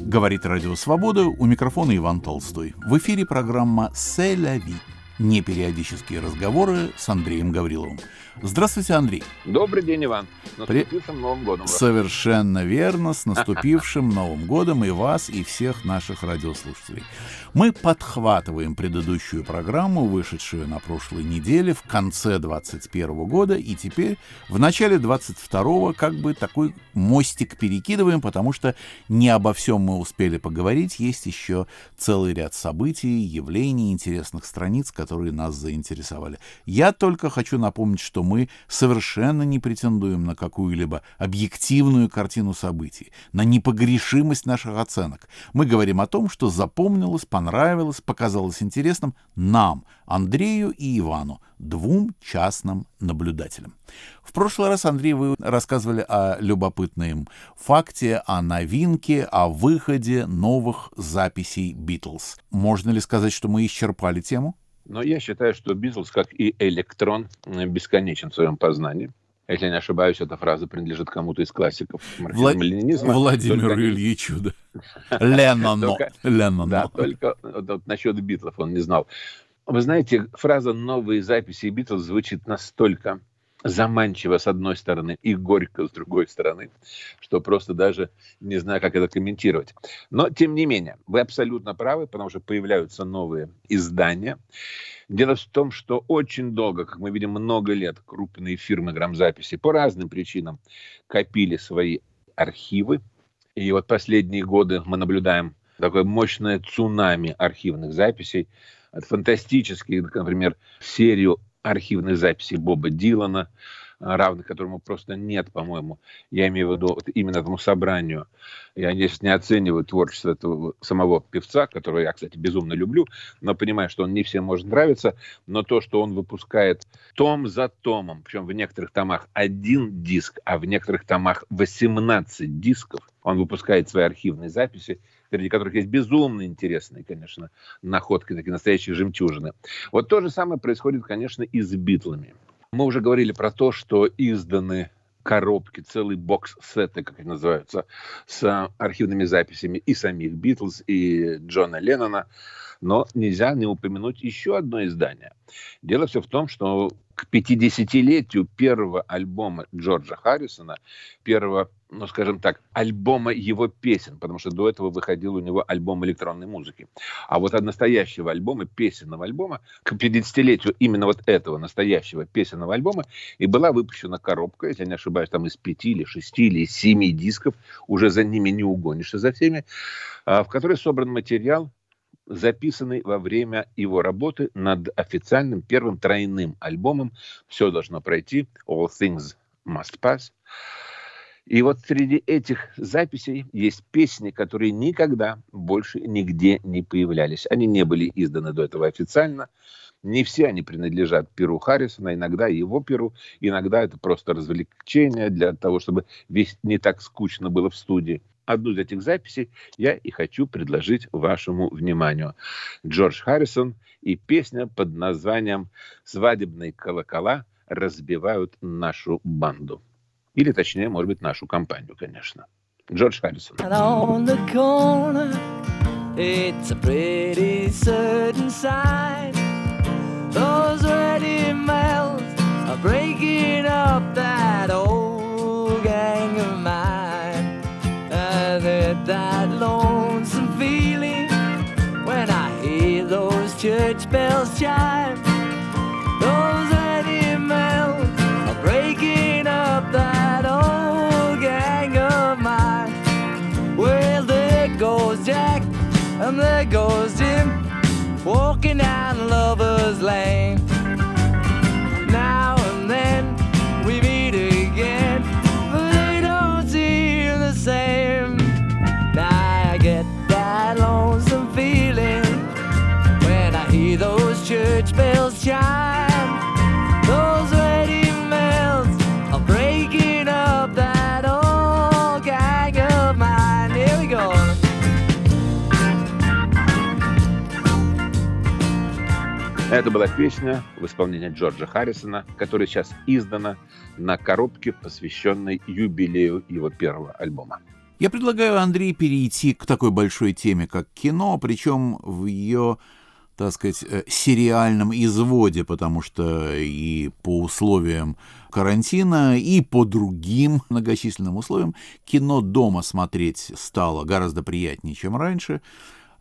Говорит Радио Свобода, у микрофона Иван Толстой. В эфире программа «Селяви» непериодические разговоры с Андреем Гавриловым. Здравствуйте, Андрей. Добрый день, Иван. С наступившим При... Новым годом. Вас. Совершенно верно. С наступившим Новым годом и вас, и всех наших радиослушателей. Мы подхватываем предыдущую программу, вышедшую на прошлой неделе, в конце 21 года, и теперь в начале 22 как бы такой мостик перекидываем, потому что не обо всем мы успели поговорить. Есть еще целый ряд событий, явлений, интересных страниц, которые нас заинтересовали. Я только хочу напомнить, что мы совершенно не претендуем на какую-либо объективную картину событий, на непогрешимость наших оценок. Мы говорим о том, что запомнилось, понравилось, показалось интересным нам, Андрею и Ивану, двум частным наблюдателям. В прошлый раз, Андрей, вы рассказывали о любопытном факте, о новинке, о выходе новых записей Битлз. Можно ли сказать, что мы исчерпали тему? Но я считаю, что Битлз, как и электрон, бесконечен в своем познании. Если я не ошибаюсь, эта фраза принадлежит кому-то из классиков марксизма-ленинизма. Владимиру только... Ильичу, да. Леннону. Леннону. Да, только насчет Битлов он не знал. Вы знаете, фраза «новые записи Битлз» звучит настолько заманчиво с одной стороны и горько с другой стороны, что просто даже не знаю, как это комментировать. Но, тем не менее, вы абсолютно правы, потому что появляются новые издания. Дело в том, что очень долго, как мы видим, много лет крупные фирмы грамзаписи по разным причинам копили свои архивы. И вот последние годы мы наблюдаем такое мощное цунами архивных записей, от фантастических, например, серию архивных записей Боба Дилана, а, равных которому просто нет, по-моему. Я имею в виду вот именно этому собранию. Я здесь не оцениваю творчество этого самого певца, которого я, кстати, безумно люблю, но понимаю, что он не всем может нравиться, но то, что он выпускает том за томом, причем в некоторых томах один диск, а в некоторых томах 18 дисков, он выпускает свои архивные записи, среди которых есть безумно интересные, конечно, находки, такие настоящие жемчужины. Вот то же самое происходит, конечно, и с Битлами. Мы уже говорили про то, что изданы коробки, целый бокс-сеты, как они называются, с архивными записями и самих Битлз, и Джона Леннона. Но нельзя не упомянуть еще одно издание. Дело все в том, что к 50-летию первого альбома Джорджа Харрисона, первого, ну, скажем так, альбома его песен, потому что до этого выходил у него альбом электронной музыки. А вот от настоящего альбома, песенного альбома, к 50-летию именно вот этого настоящего песенного альбома и была выпущена коробка, если я не ошибаюсь, там из пяти или шести или семи дисков, уже за ними не угонишься за всеми, а, в которой собран материал записанный во время его работы над официальным первым тройным альбомом «Все должно пройти», «All Things Must Pass». И вот среди этих записей есть песни, которые никогда больше нигде не появлялись. Они не были изданы до этого официально. Не все они принадлежат Перу Харрисона, иногда его Перу, иногда это просто развлечение для того, чтобы весь не так скучно было в студии. Одну из этих записей я и хочу предложить вашему вниманию. Джордж Харрисон и песня под названием «Свадебные колокола разбивают нашу банду». Или, точнее, может быть, нашу компанию, конечно. Джордж Харрисон. It's a pretty certain sight. Those ready males are breaking up that old that lonesome feeling when I hear those church bells chime. Those animals are breaking up that old gang of mine. Well, there goes Jack, and there goes Jim, walking down Lover's Lane. Это была песня в исполнении Джорджа Харрисона, которая сейчас издана на коробке, посвященной юбилею его первого альбома. Я предлагаю, Андрей, перейти к такой большой теме, как кино, причем в ее так сказать, э, сериальном изводе, потому что и по условиям карантина, и по другим многочисленным условиям кино дома смотреть стало гораздо приятнее, чем раньше.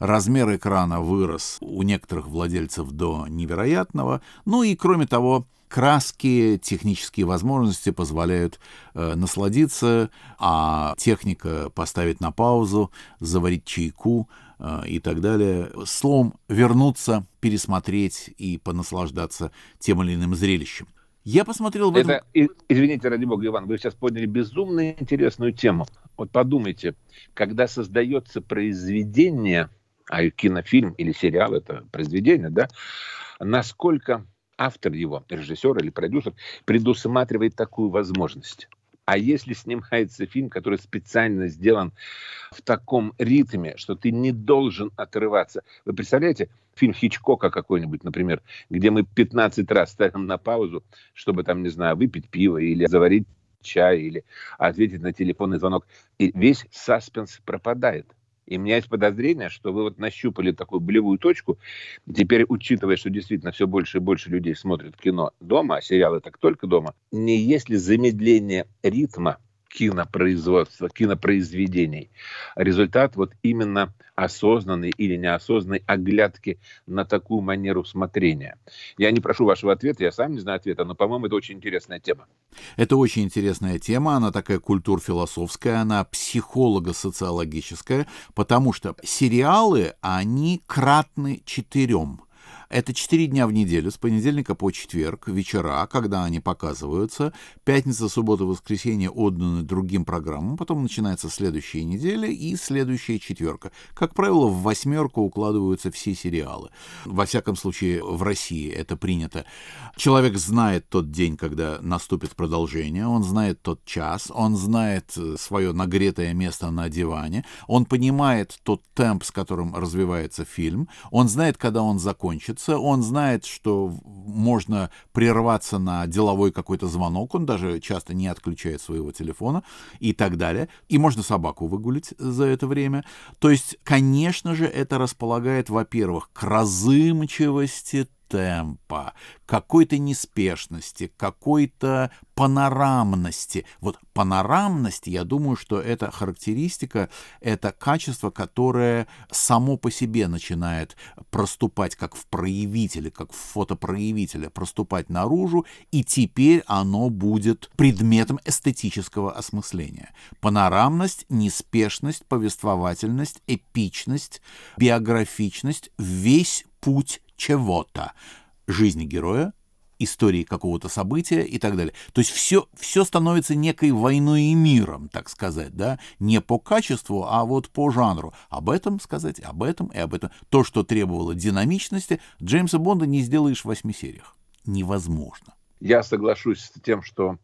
Размер экрана вырос у некоторых владельцев до невероятного. Ну и, кроме того, краски, технические возможности позволяют э, насладиться, а техника поставить на паузу, заварить чайку э, и так далее. Словом, вернуться, пересмотреть и понаслаждаться тем или иным зрелищем. Я посмотрел в этом... Это, извините, ради бога, Иван, вы сейчас подняли безумно интересную тему. Вот подумайте, когда создается произведение, а кинофильм или сериал это произведение, да, насколько автор его, режиссер или продюсер, предусматривает такую возможность. А если снимается фильм, который специально сделан в таком ритме, что ты не должен отрываться. Вы представляете, фильм Хичкока какой-нибудь, например, где мы 15 раз ставим на паузу, чтобы там, не знаю, выпить пиво или заварить чай, или ответить на телефонный звонок. И весь саспенс пропадает. И у меня есть подозрение, что вы вот нащупали такую болевую точку. Теперь, учитывая, что действительно все больше и больше людей смотрят кино дома, а сериалы так только дома, не есть ли замедление ритма кинопроизводства, кинопроизведений. Результат вот именно осознанной или неосознанной оглядки на такую манеру смотрения. Я не прошу вашего ответа, я сам не знаю ответа, но, по-моему, это очень интересная тема. Это очень интересная тема, она такая культур-философская, она психолого-социологическая, потому что сериалы, они кратны четырем. Это четыре дня в неделю, с понедельника по четверг, вечера, когда они показываются. Пятница, суббота, воскресенье отданы другим программам. Потом начинается следующая неделя и следующая четверка. Как правило, в восьмерку укладываются все сериалы. Во всяком случае, в России это принято. Человек знает тот день, когда наступит продолжение, он знает тот час, он знает э, свое нагретое место на диване, он понимает тот темп, с которым развивается фильм, он знает, когда он закончится, находится, он знает, что можно прерваться на деловой какой-то звонок, он даже часто не отключает своего телефона и так далее. И можно собаку выгулить за это время. То есть, конечно же, это располагает, во-первых, к разымчивости темпа, какой-то неспешности, какой-то панорамности. Вот панорамность, я думаю, что это характеристика, это качество, которое само по себе начинает проступать как в проявителе, как в фотопроявителе, проступать наружу, и теперь оно будет предметом эстетического осмысления. Панорамность, неспешность, повествовательность, эпичность, биографичность, весь путь чего-то. Жизни героя, истории какого-то события и так далее. То есть все, все становится некой войной и миром, так сказать, да, не по качеству, а вот по жанру. Об этом сказать, об этом и об этом. То, что требовало динамичности, Джеймса Бонда не сделаешь в восьми сериях. Невозможно. Я соглашусь с тем, что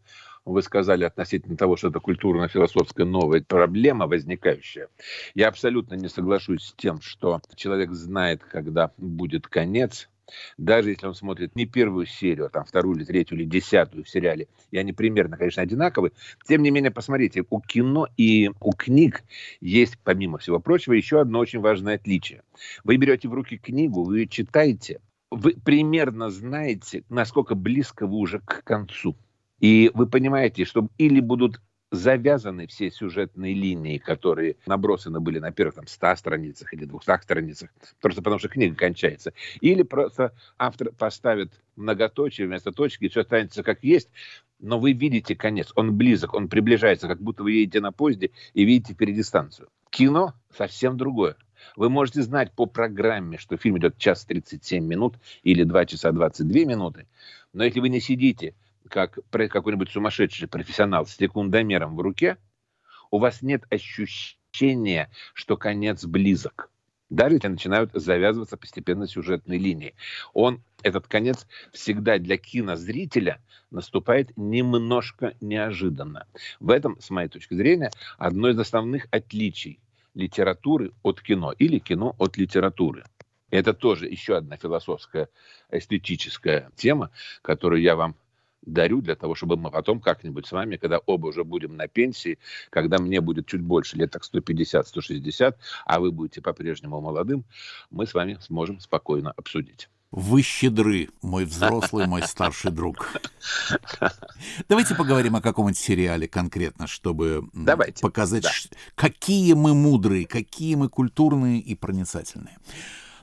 вы сказали относительно того, что это культурно-философская новая проблема возникающая. Я абсолютно не соглашусь с тем, что человек знает, когда будет конец, даже если он смотрит не первую серию, а там вторую или третью или десятую в сериале, и они примерно, конечно, одинаковы, тем не менее, посмотрите, у кино и у книг есть, помимо всего прочего, еще одно очень важное отличие. Вы берете в руки книгу, вы ее читаете, вы примерно знаете, насколько близко вы уже к концу. И вы понимаете, что или будут завязаны все сюжетные линии, которые набросаны были на первых там, 100 страницах или 200 страницах, просто потому что книга кончается. Или просто автор поставит многоточие вместо точки, и все останется как есть, но вы видите конец, он близок, он приближается, как будто вы едете на поезде и видите впереди станцию. Кино совсем другое. Вы можете знать по программе, что фильм идет час 37 минут или 2 часа 22 минуты, но если вы не сидите как какой-нибудь сумасшедший профессионал с секундомером в руке, у вас нет ощущения, что конец близок. Даже если начинают завязываться постепенно сюжетные линии. Он, этот конец всегда для кинозрителя наступает немножко неожиданно. В этом, с моей точки зрения, одно из основных отличий литературы от кино или кино от литературы. Это тоже еще одна философская, эстетическая тема, которую я вам дарю для того, чтобы мы потом как-нибудь с вами, когда оба уже будем на пенсии, когда мне будет чуть больше, лет так 150-160, а вы будете по-прежнему молодым, мы с вами сможем спокойно обсудить. Вы щедры, мой взрослый, мой старший друг. Давайте поговорим о каком-нибудь сериале конкретно, чтобы Давайте. показать, да. какие мы мудрые, какие мы культурные и проницательные.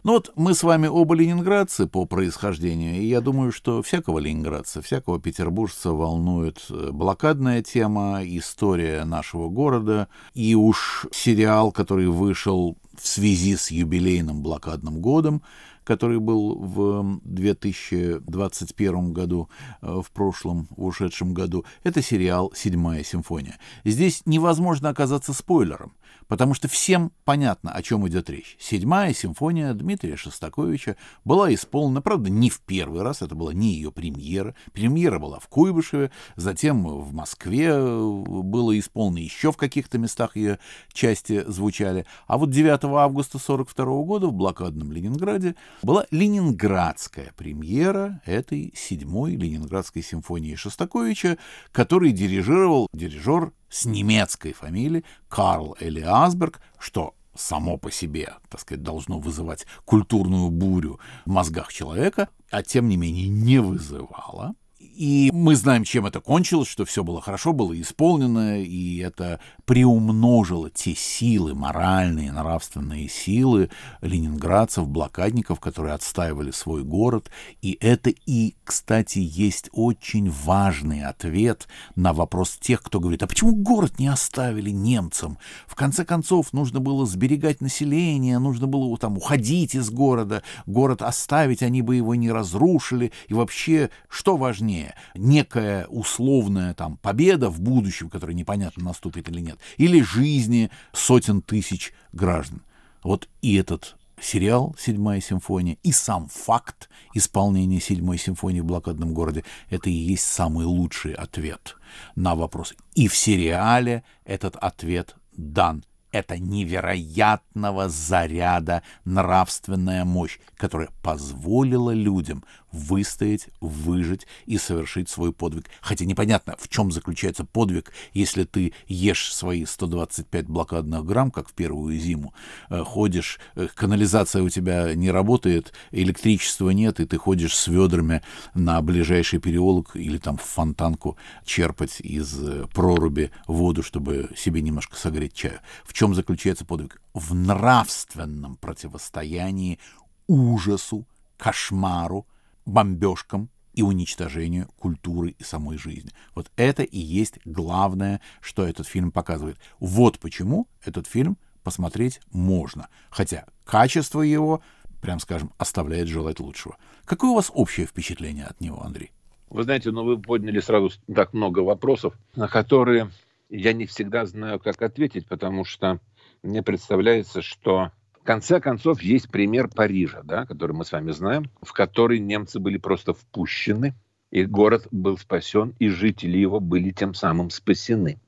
Ну вот мы с вами оба ленинградцы по происхождению, и я думаю, что всякого ленинградца, всякого петербуржца волнует э, блокадная тема, история нашего города, и уж сериал, который вышел в связи с юбилейным блокадным годом, который был в 2021 году, э, в прошлом, в ушедшем году, это сериал «Седьмая симфония». Здесь невозможно оказаться спойлером, потому что всем понятно, о чем идет речь. «Седьмая симфония» Дмитрия Шостаковича была исполнена, правда, не в первый раз, это была не ее премьера. Премьера была в Куйбышеве, затем в Москве э, было исполнено еще в каких-то местах ее части звучали. А вот 9 августа 1942 года в блокадном Ленинграде была ленинградская премьера этой седьмой ленинградской симфонии Шостаковича, который дирижировал дирижер с немецкой фамилией Карл Элиасберг, что само по себе, так сказать, должно вызывать культурную бурю в мозгах человека, а тем не менее не вызывало. И мы знаем, чем это кончилось, что все было хорошо, было исполнено, и это приумножило те силы, моральные, нравственные силы ленинградцев, блокадников, которые отстаивали свой город. И это и, кстати, есть очень важный ответ на вопрос тех, кто говорит, а почему город не оставили немцам? В конце концов, нужно было сберегать население, нужно было там уходить из города, город оставить, они бы его не разрушили. И вообще, что важнее? Решение, некая условная там победа в будущем, которая непонятно наступит или нет, или жизни сотен тысяч граждан. Вот и этот сериал «Седьмая симфония» и сам факт исполнения «Седьмой симфонии» в блокадном городе — это и есть самый лучший ответ на вопрос. И в сериале этот ответ дан это невероятного заряда нравственная мощь, которая позволила людям выстоять, выжить и совершить свой подвиг. Хотя непонятно, в чем заключается подвиг, если ты ешь свои 125 блокадных грамм, как в первую зиму, э, ходишь, э, канализация у тебя не работает, электричества нет, и ты ходишь с ведрами на ближайший переулок или там в фонтанку черпать из э, проруби воду, чтобы себе немножко согреть чаю. В чем заключается подвиг? В нравственном противостоянии ужасу, кошмару, бомбежкам и уничтожению культуры и самой жизни. Вот это и есть главное, что этот фильм показывает. Вот почему этот фильм посмотреть можно. Хотя качество его, прям скажем, оставляет желать лучшего. Какое у вас общее впечатление от него, Андрей? Вы знаете, ну вы подняли сразу так много вопросов, на которые я не всегда знаю, как ответить, потому что мне представляется, что конце концов, есть пример Парижа, да, который мы с вами знаем, в который немцы были просто впущены, и город был спасен, и жители его были тем самым спасены.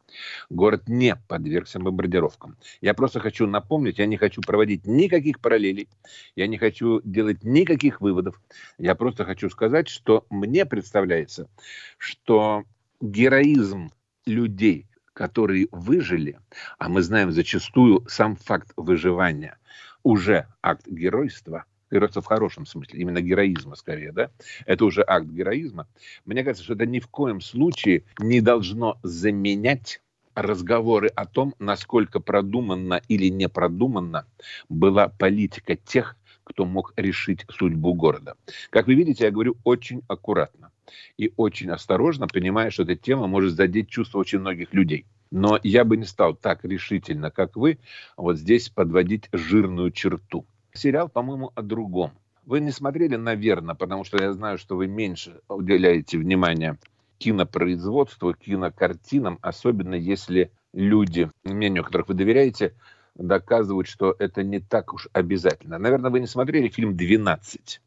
Город не подвергся бомбардировкам. Я просто хочу напомнить, я не хочу проводить никаких параллелей, я не хочу делать никаких выводов. Я просто хочу сказать, что мне представляется, что героизм людей, которые выжили, а мы знаем зачастую сам факт выживания – уже акт геройства, геройства в хорошем смысле, именно героизма скорее, да, это уже акт героизма. Мне кажется, что это ни в коем случае не должно заменять разговоры о том, насколько продуманно или не продуманно была политика тех, кто мог решить судьбу города. Как вы видите, я говорю очень аккуратно и очень осторожно, понимая, что эта тема может задеть чувства очень многих людей – но я бы не стал так решительно, как вы, вот здесь подводить жирную черту. Сериал, по-моему, о другом. Вы не смотрели, наверное, потому что я знаю, что вы меньше уделяете внимания кинопроизводству, кинокартинам, особенно если люди, мнению которых вы доверяете, доказывают, что это не так уж обязательно. Наверное, вы не смотрели фильм «12»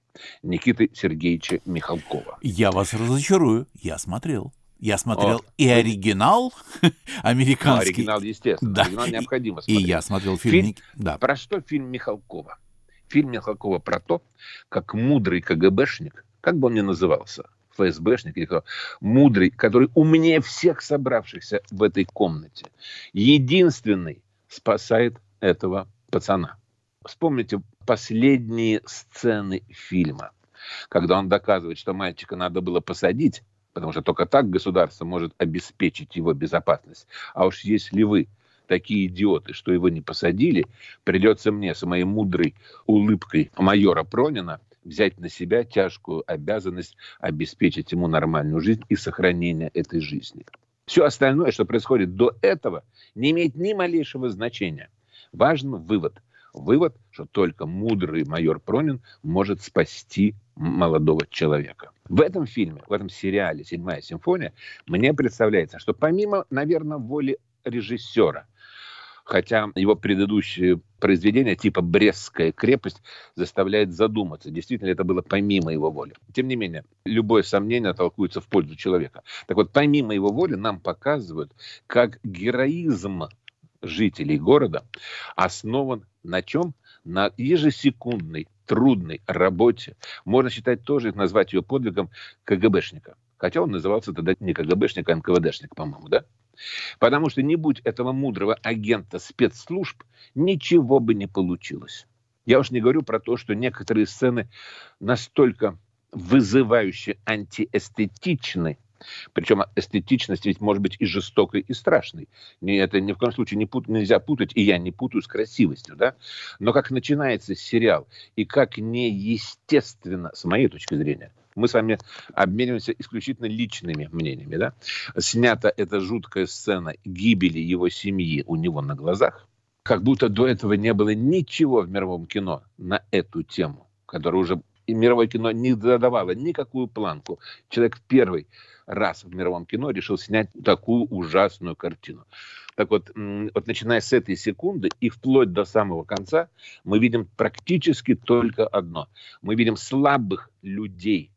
Никиты Сергеевича Михалкова. Я вас разочарую, я смотрел. Я смотрел О, и оригинал американский. Ну, оригинал, естественно. Да. Оригинал необходимо смотреть. И я смотрел фильм. фильм да. Про что фильм Михалкова? Фильм Михалкова про то, как мудрый КГБшник, как бы он ни назывался, ФСБшник или кто, мудрый, который умнее всех собравшихся в этой комнате, единственный спасает этого пацана. Вспомните последние сцены фильма, когда он доказывает, что мальчика надо было посадить, потому что только так государство может обеспечить его безопасность. А уж если вы такие идиоты, что его не посадили, придется мне с моей мудрой улыбкой майора Пронина взять на себя тяжкую обязанность обеспечить ему нормальную жизнь и сохранение этой жизни. Все остальное, что происходит до этого, не имеет ни малейшего значения. Важен вывод. Вывод, что только мудрый майор Пронин может спасти молодого человека. В этом фильме, в этом сериале «Седьмая симфония» мне представляется, что помимо, наверное, воли режиссера, хотя его предыдущие произведения типа «Брестская крепость» заставляет задуматься, действительно это было помимо его воли. Тем не менее, любое сомнение толкуется в пользу человека. Так вот, помимо его воли нам показывают, как героизм жителей города основан на чем? На ежесекундной трудной работе. Можно считать тоже, назвать ее подвигом КГБшника. Хотя он назывался тогда не КГБшник, а НКВДшник, по-моему, да? Потому что не будь этого мудрого агента спецслужб, ничего бы не получилось. Я уж не говорю про то, что некоторые сцены настолько вызывающе антиэстетичны, причем эстетичность ведь может быть и жестокой, и страшной. Это ни в коем случае не пут, нельзя путать, и я не путаю с красивостью. Да? Но как начинается сериал, и как неестественно, с моей точки зрения, мы с вами обмениваемся исключительно личными мнениями. Да? Снята эта жуткая сцена гибели его семьи у него на глазах, как будто до этого не было ничего в мировом кино на эту тему, которая уже и мировое кино не задавало никакую планку. Человек первый раз в мировом кино решил снять такую ужасную картину. Так вот, вот начиная с этой секунды и вплоть до самого конца, мы видим практически только одно. Мы видим слабых людей,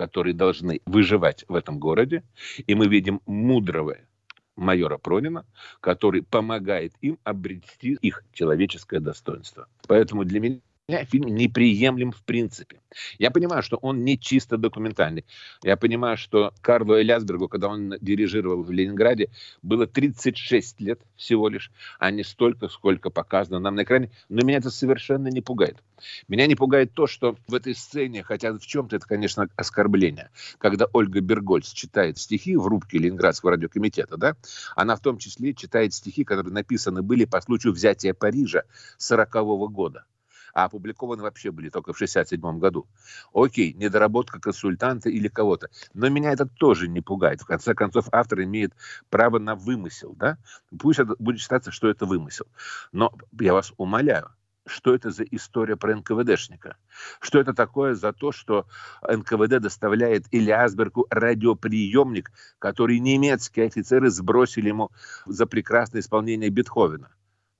которые должны выживать в этом городе, и мы видим мудрого майора Пронина, который помогает им обрести их человеческое достоинство. Поэтому для меня фильм неприемлем в принципе. Я понимаю, что он не чисто документальный. Я понимаю, что Карлу Элясбергу, когда он дирижировал в Ленинграде, было 36 лет всего лишь, а не столько, сколько показано нам на экране. Но меня это совершенно не пугает. Меня не пугает то, что в этой сцене, хотя в чем-то это, конечно, оскорбление, когда Ольга Бергольц читает стихи в рубке Ленинградского радиокомитета, да, она в том числе читает стихи, которые написаны были по случаю взятия Парижа 40 -го года а опубликованы вообще были только в 67 году. Окей, недоработка консультанта или кого-то. Но меня это тоже не пугает. В конце концов, автор имеет право на вымысел. Да? Пусть это будет считаться, что это вымысел. Но я вас умоляю, что это за история про НКВДшника? Что это такое за то, что НКВД доставляет Ильясбергу радиоприемник, который немецкие офицеры сбросили ему за прекрасное исполнение Бетховена?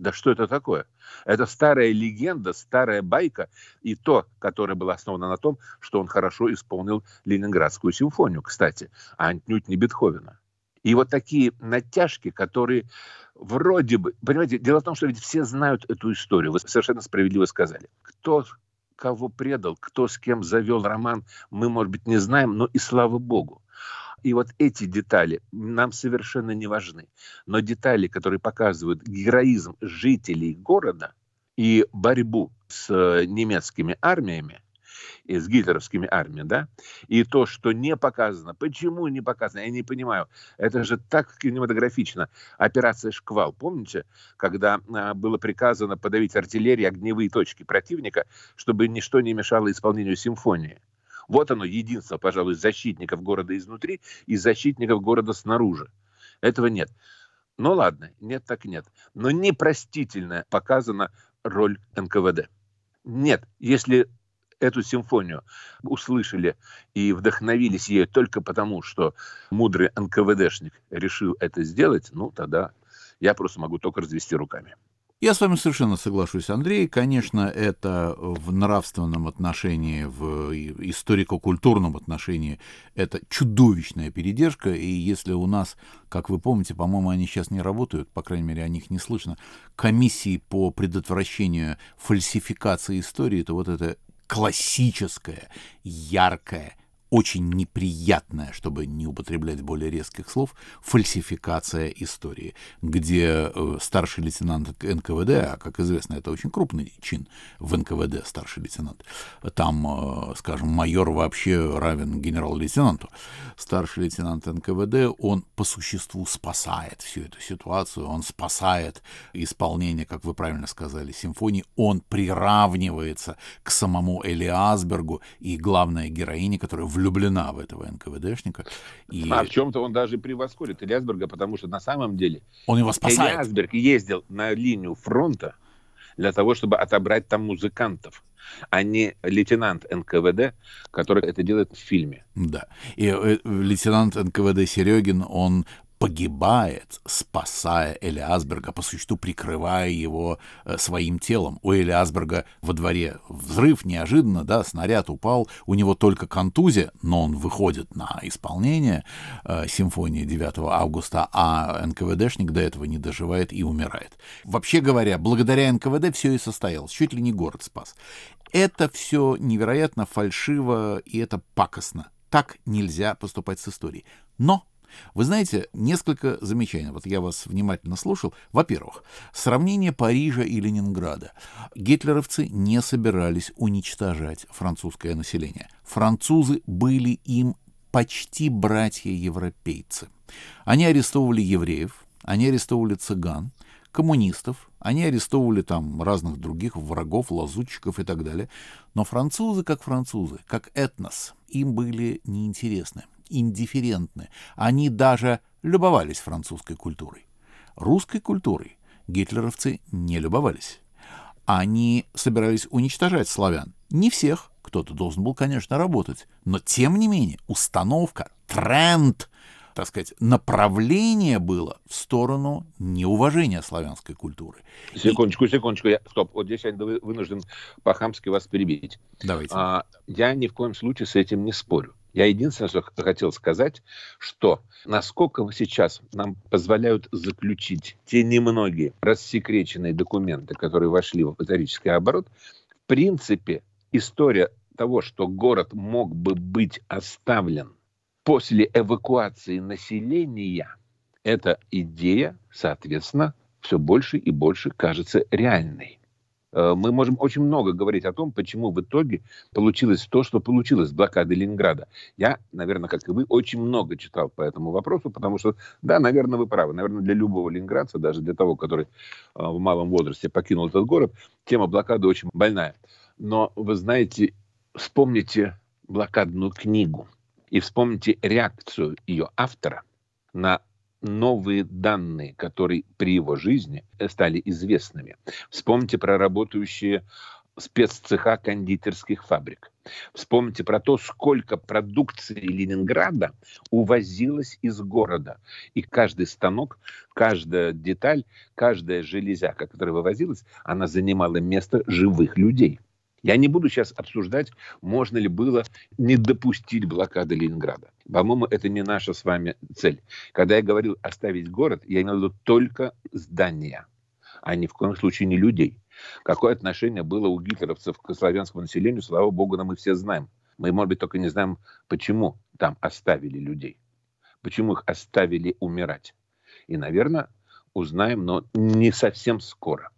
Да что это такое? Это старая легенда, старая байка, и то, которая была основана на том, что он хорошо исполнил Ленинградскую симфонию, кстати, а отнюдь не Бетховена. И вот такие натяжки, которые вроде бы... Понимаете, дело в том, что ведь все знают эту историю. Вы совершенно справедливо сказали. Кто кого предал, кто с кем завел роман, мы, может быть, не знаем, но и слава богу. И вот эти детали нам совершенно не важны. Но детали, которые показывают героизм жителей города и борьбу с э, немецкими армиями, и с гитлеровскими армиями, да, и то, что не показано. Почему не показано? Я не понимаю. Это же так кинематографично. Операция «Шквал». Помните, когда а, было приказано подавить артиллерии огневые точки противника, чтобы ничто не мешало исполнению симфонии? Вот оно, единство, пожалуй, защитников города изнутри и защитников города снаружи. Этого нет. Ну ладно, нет так нет. Но непростительно показана роль НКВД. Нет, если эту симфонию услышали и вдохновились ею только потому, что мудрый НКВДшник решил это сделать, ну тогда я просто могу только развести руками. Я с вами совершенно соглашусь, Андрей. Конечно, это в нравственном отношении, в историко-культурном отношении, это чудовищная передержка. И если у нас, как вы помните, по-моему, они сейчас не работают, по крайней мере, о них не слышно, комиссии по предотвращению фальсификации истории, то вот это классическое, яркое, очень неприятная, чтобы не употреблять более резких слов, фальсификация истории, где э, старший лейтенант НКВД, а, как известно, это очень крупный чин в НКВД, старший лейтенант, там, э, скажем, майор вообще равен генерал-лейтенанту, старший лейтенант НКВД, он по существу спасает всю эту ситуацию, он спасает исполнение, как вы правильно сказали, симфонии, он приравнивается к самому Эли Асбергу и главная героиня, которая в влюблена в этого НКВДшника. И... А в чем-то он даже превосходит Ильясберга, потому что на самом деле он его спасает. Ильясберг ездил на линию фронта для того, чтобы отобрать там музыкантов а не лейтенант НКВД, который это делает в фильме. Да. И э, лейтенант НКВД Серегин, он погибает, спасая Эли Асберга, по существу прикрывая его э, своим телом. У Эли Асберга во дворе взрыв неожиданно, да, снаряд упал, у него только контузия, но он выходит на исполнение э, симфонии 9 августа, а НКВДшник до этого не доживает и умирает. Вообще говоря, благодаря НКВД все и состоялось, чуть ли не город спас. Это все невероятно фальшиво и это пакостно. Так нельзя поступать с историей. Но вы знаете, несколько замечаний. Вот я вас внимательно слушал. Во-первых, сравнение Парижа и Ленинграда. Гитлеровцы не собирались уничтожать французское население. Французы были им почти братья-европейцы. Они арестовывали евреев, они арестовывали цыган, коммунистов, они арестовывали там разных других врагов, лазутчиков и так далее. Но французы, как французы, как этнос, им были неинтересны индифферентны. Они даже любовались французской культурой. Русской культурой гитлеровцы не любовались. Они собирались уничтожать славян. Не всех, кто-то должен был, конечно, работать, но тем не менее установка, тренд, так сказать, направление было в сторону неуважения славянской культуры. Секундочку, секундочку, я, стоп, вот здесь я вынужден по-хамски вас перебить. Давайте. А, я ни в коем случае с этим не спорю. Я единственное, что хотел сказать, что насколько сейчас нам позволяют заключить те немногие рассекреченные документы, которые вошли в исторический оборот, в принципе, история того, что город мог бы быть оставлен после эвакуации населения, эта идея, соответственно, все больше и больше кажется реальной. Э, мы можем очень много говорить о том, почему в итоге получилось то, что получилось с блокадой Ленинграда. Я, наверное, как и вы, очень много читал по этому вопросу, потому что, да, наверное, вы правы. Наверное, для любого ленинградца, даже для того, который э, в малом возрасте покинул этот город, тема блокады очень больная. Но, вы знаете, вспомните блокадную книгу и вспомните реакцию ее автора на новые данные, которые при его жизни стали известными. Вспомните про работающие спеццеха кондитерских фабрик. Вспомните про то, сколько продукции Ленинграда увозилось из города. И каждый станок, каждая деталь, каждая железяка, которая вывозилась, она занимала место живых людей. Я не буду сейчас обсуждать, можно ли было не допустить блокады Ленинграда. По-моему, это не наша с вами цель. Когда я говорил оставить город, я имел в виду только здания, а ни в коем случае не людей. Какое отношение было у гитлеровцев к славянскому населению, слава богу, нам мы все знаем. Мы, может быть, только не знаем, почему там оставили людей. Почему их оставили умирать. И, наверное, узнаем, но не совсем скоро.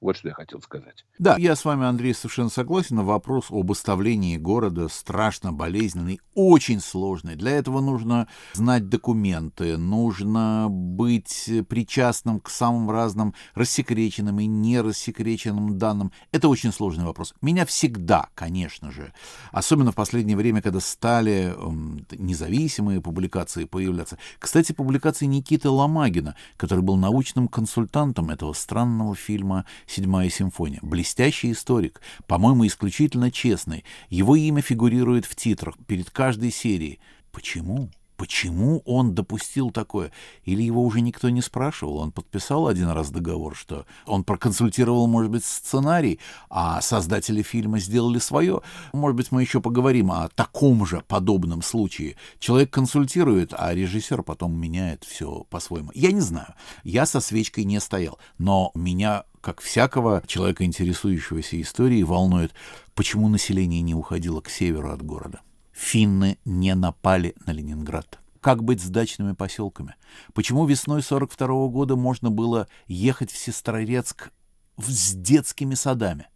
Вот что я хотел сказать. Да, я с вами, Андрей, совершенно согласен. Вопрос об оставлении города страшно болезненный, очень сложный. Для этого нужно знать документы, нужно быть причастным к самым разным рассекреченным и нерассекреченным данным. Это очень сложный вопрос. Меня всегда, конечно же, особенно в последнее время, когда стали эм, независимые публикации появляться. Кстати, публикации Никиты Ломагина, который был научным консультантом этого странного фильма «Седьмая симфония». Блестящий историк, по-моему, исключительно честный. Его имя фигурирует в титрах перед каждой серией. Почему? Почему он допустил такое? Или его уже никто не спрашивал? Он подписал один раз договор, что он проконсультировал, может быть, сценарий, а создатели фильма сделали свое. Может быть, мы еще поговорим о таком же подобном случае. Человек консультирует, а режиссер потом меняет все по-своему. Я не знаю. Я со свечкой не стоял. Но меня как всякого человека, интересующегося историей, волнует, почему население не уходило к северу от города финны не напали на Ленинград. Как быть с дачными поселками? Почему весной 42 -го года можно было ехать в Сестрорецк с детскими садами?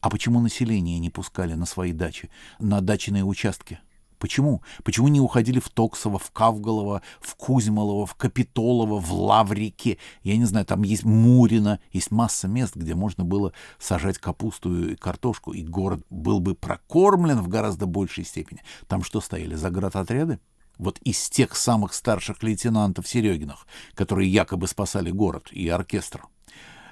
А почему население не пускали на свои дачи, на дачные участки? Почему? Почему не уходили в Токсово, в Кавголово, в Кузьмолово, в Капитолово, в Лаврике? Я не знаю, там есть Мурино, есть масса мест, где можно было сажать капусту и картошку, и город был бы прокормлен в гораздо большей степени. Там что стояли, заградотряды? Вот из тех самых старших лейтенантов Серегинах, которые якобы спасали город и оркестр.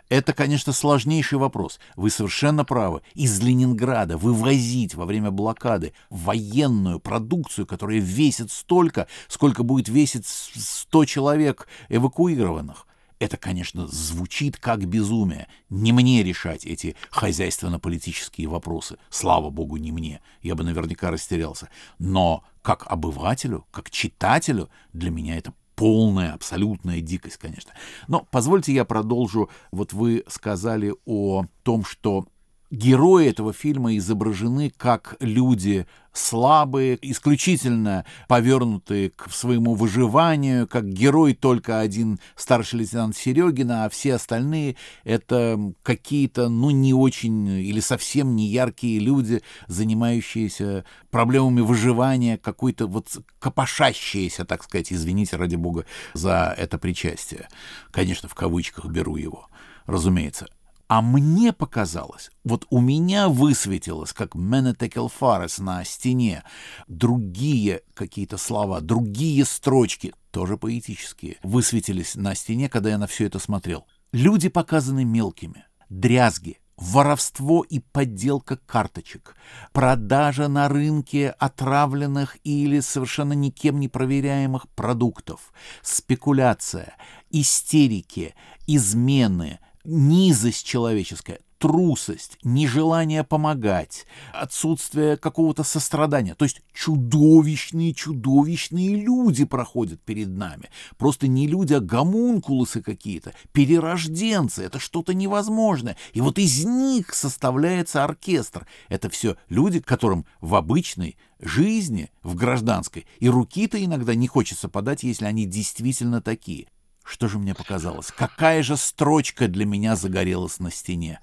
Это, конечно, сложнейший вопрос. Вы совершенно правы. Из Ленинграда вывозить во время блокады военную продукцию, которая весит столько, сколько будет весить 100 человек эвакуированных. Это, конечно, звучит как безумие. Не мне решать эти хозяйственно-политические вопросы. Слава богу, не мне. Я бы наверняка растерялся. Но как обывателю, как читателю, для меня это полная, абсолютная дикость, конечно. Но позвольте я продолжу. Вот вы сказали о том, что герои этого фильма изображены как люди слабые, исключительно повернутые к своему выживанию, как герой только один старший лейтенант Серегина, а все остальные — это какие-то, ну, не очень или совсем не яркие люди, занимающиеся проблемами выживания, какой-то вот копошащиеся, так сказать, извините, ради бога, за это причастие. Конечно, в кавычках беру его, разумеется. А мне показалось, вот у меня высветилось, как Менетекел Фарес на стене, другие какие-то слова, другие строчки, тоже поэтические, высветились на стене, когда я на все это смотрел. Люди показаны мелкими, дрязги, воровство и подделка карточек, продажа на рынке отравленных или совершенно никем не проверяемых продуктов, спекуляция, истерики, измены — низость человеческая, трусость, нежелание помогать, отсутствие какого-то сострадания. То есть чудовищные, чудовищные люди проходят перед нами. Просто не люди, а гомункулусы какие-то, перерожденцы. Это что-то невозможное. И вот из них составляется оркестр. Это все люди, которым в обычной жизни, в гражданской, и руки-то иногда не хочется подать, если они действительно такие. Что же мне показалось? Какая же строчка для меня загорелась на стене?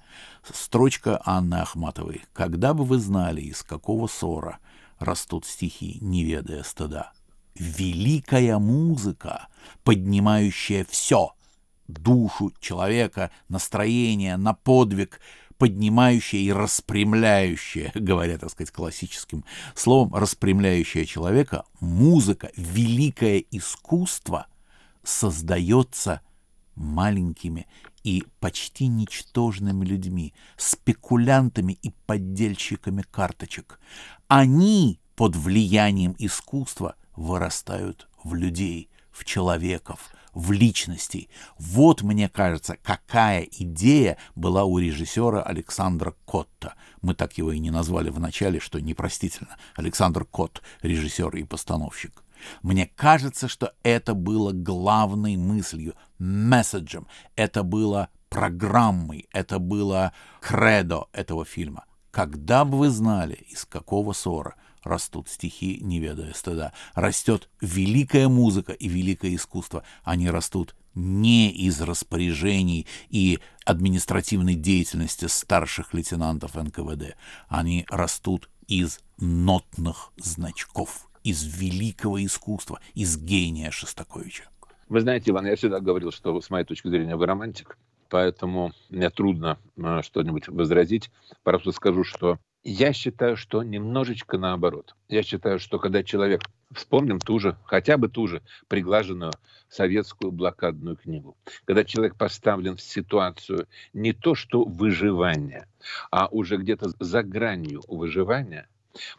Строчка Анны Ахматовой. «Когда бы вы знали, из какого ссора растут стихи, не ведая стыда». Великая музыка, поднимающая все, душу человека, настроение, на подвиг, поднимающая и распрямляющая, говоря, так сказать, классическим словом, распрямляющая человека, музыка, великое искусство — создается маленькими и почти ничтожными людьми, спекулянтами и поддельщиками карточек. Они под влиянием искусства вырастают в людей, в человеков, в личностей. Вот, мне кажется, какая идея была у режиссера Александра Котта. Мы так его и не назвали в начале, что непростительно. Александр Кот, режиссер и постановщик. Мне кажется, что это было главной мыслью, месседжем, это было программой, это было кредо этого фильма. Когда бы вы знали, из какого ссора растут стихи, не ведая стыда, растет великая музыка и великое искусство, они растут не из распоряжений и административной деятельности старших лейтенантов НКВД, они растут из нотных значков из великого искусства, из гения Шостаковича. Вы знаете, Иван, я всегда говорил, что с моей точки зрения вы романтик, поэтому мне трудно э, что-нибудь возразить. Просто скажу, что я считаю, что немножечко наоборот. Я считаю, что когда человек, вспомним ту же, хотя бы ту же приглаженную советскую блокадную книгу, когда человек поставлен в ситуацию не то что выживания, а уже где-то за гранью выживания,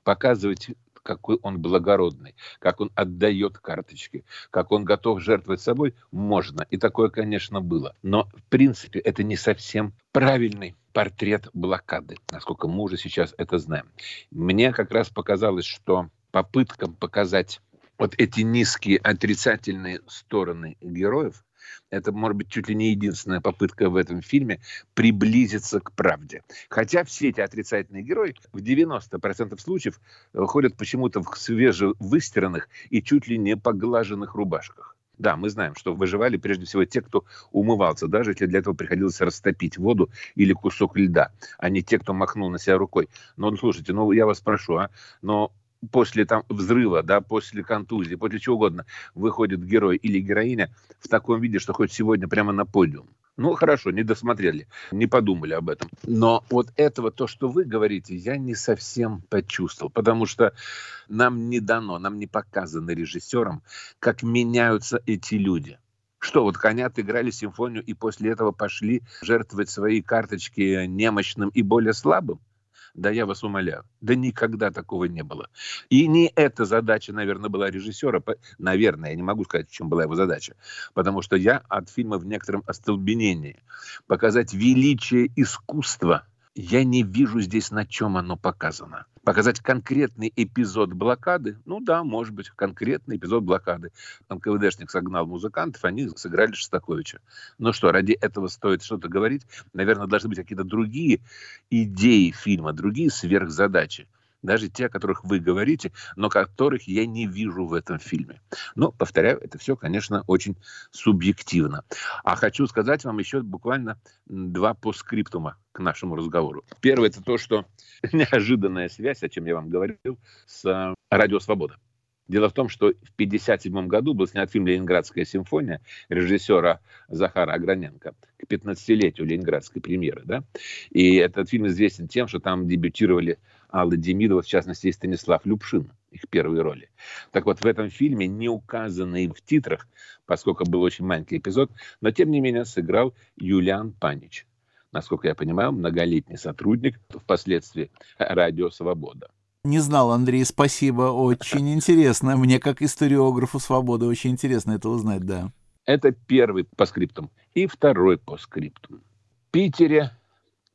показывать какой он благородный, как он отдает карточки, как он готов жертвовать собой, можно. И такое, конечно, было. Но, в принципе, это не совсем правильный портрет блокады, насколько мы уже сейчас это знаем. Мне как раз показалось, что попыткам показать вот эти низкие отрицательные стороны героев, это, может быть, чуть ли не единственная попытка в этом фильме приблизиться к правде. Хотя все эти отрицательные герои в 90% случаев ходят почему-то в свежевыстиранных и чуть ли не поглаженных рубашках. Да, мы знаем, что выживали прежде всего те, кто умывался, даже если для этого приходилось растопить воду или кусок льда, а не те, кто махнул на себя рукой. Но, ну, слушайте, ну, я вас прошу, а, но после там взрыва, да, после контузии, после чего угодно, выходит герой или героиня в таком виде, что хоть сегодня прямо на подиум. Ну, хорошо, не досмотрели, не подумали об этом. Но вот этого, то, что вы говорите, я не совсем почувствовал, потому что нам не дано, нам не показано режиссером, как меняются эти люди. Что, вот коня отыграли симфонию и после этого пошли жертвовать свои карточки немощным и более слабым? Да я вас умоляю, да никогда такого не было. И не эта задача, наверное, была режиссера. Наверное, я не могу сказать, в чем была его задача. Потому что я от фильма в некотором остолбенении. Показать величие искусства – я не вижу здесь, на чем оно показано. Показать конкретный эпизод блокады, ну да, может быть, конкретный эпизод блокады. НКВДшник согнал музыкантов, они сыграли Шостаковича. Ну что, ради этого стоит что-то говорить? Наверное, должны быть какие-то другие идеи фильма, другие сверхзадачи даже те, о которых вы говорите, но которых я не вижу в этом фильме. Но, повторяю, это все, конечно, очень субъективно. А хочу сказать вам еще буквально два постскриптума к нашему разговору. Первое – это то, что неожиданная связь, о чем я вам говорил, с э, «Радио Свобода». Дело в том, что в 1957 году был снят фильм «Ленинградская симфония» режиссера Захара Аграненко к 15-летию ленинградской премьеры. Да? И этот фильм известен тем, что там дебютировали Алла Демидова, в частности, и Станислав Любшин, их первые роли. Так вот, в этом фильме, не указанный в титрах, поскольку был очень маленький эпизод, но, тем не менее, сыграл Юлиан Панич. Насколько я понимаю, многолетний сотрудник, впоследствии «Радио Свобода». Не знал, Андрей, спасибо. Очень интересно. Мне, как историографу свободы, очень интересно это узнать, да. Это первый по скриптам. И второй по скриптам. В Питере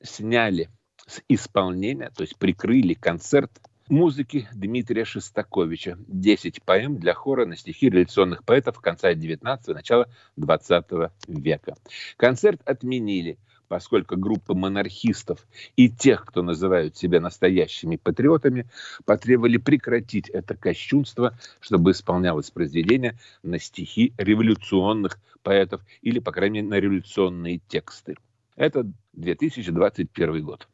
сняли с исполнения, то есть прикрыли концерт музыки Дмитрия Шестаковича. Десять поэм для хора на стихи революционных поэтов конца XIX – начала XX века. Концерт отменили поскольку группа монархистов и тех, кто называют себя настоящими патриотами, потребовали прекратить это кощунство, чтобы исполнялось произведение на стихи революционных поэтов или, по крайней мере, на революционные тексты. Это 2021 год.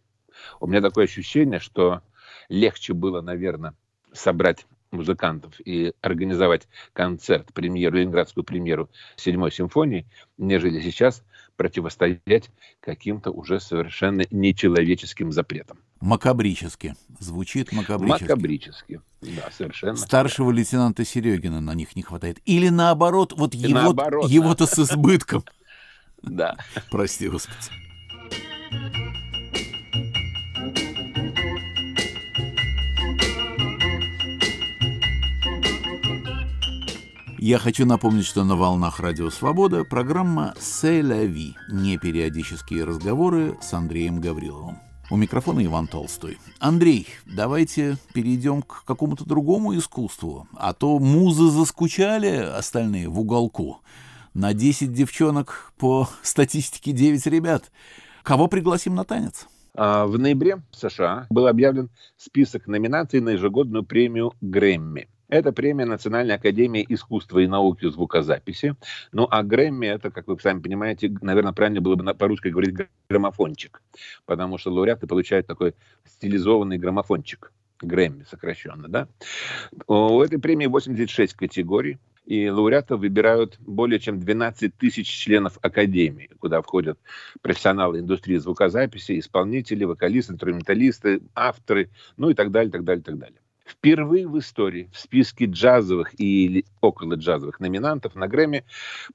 У меня такое ощущение, что легче было, наверное, собрать музыкантов и организовать концерт, премьеру, ленинградскую премьеру седьмой симфонии, нежели сейчас противостоять каким-то уже совершенно нечеловеческим запретам. Макабрически. Звучит макабрически. Макабрически, да, совершенно. Старшего лейтенанта Серегина на них не хватает. Или наоборот, вот его, наоборот, его-то да. с избытком. Да. Прости, Господи. Я хочу напомнить, что на волнах Радио Свобода программа «C'est la vie» — непериодические разговоры с Андреем Гавриловым. У микрофона Иван Толстой. Андрей, давайте перейдем к какому-то другому искусству. А то музы заскучали остальные в уголку. На 10 девчонок по статистике 9 ребят. Кого пригласим на танец? А, в ноябре в США был объявлен список номинаций на ежегодную премию Грэмми. Это премия Национальной академии искусства и науки звукозаписи. Ну, а Грэмми, это, как вы сами понимаете, наверное, правильно было бы по-русски говорить граммофончик, потому что лауреаты получают такой стилизованный граммофончик. Грэмми сокращенно, да? У этой премии 86 категорий, и лауреатов выбирают более чем 12 тысяч членов Академии, куда входят профессионалы индустрии звукозаписи, исполнители, вокалисты, инструменталисты, авторы, ну и так далее, так далее, так далее. Впервые в истории в списке джазовых и около джазовых номинантов на Грэмми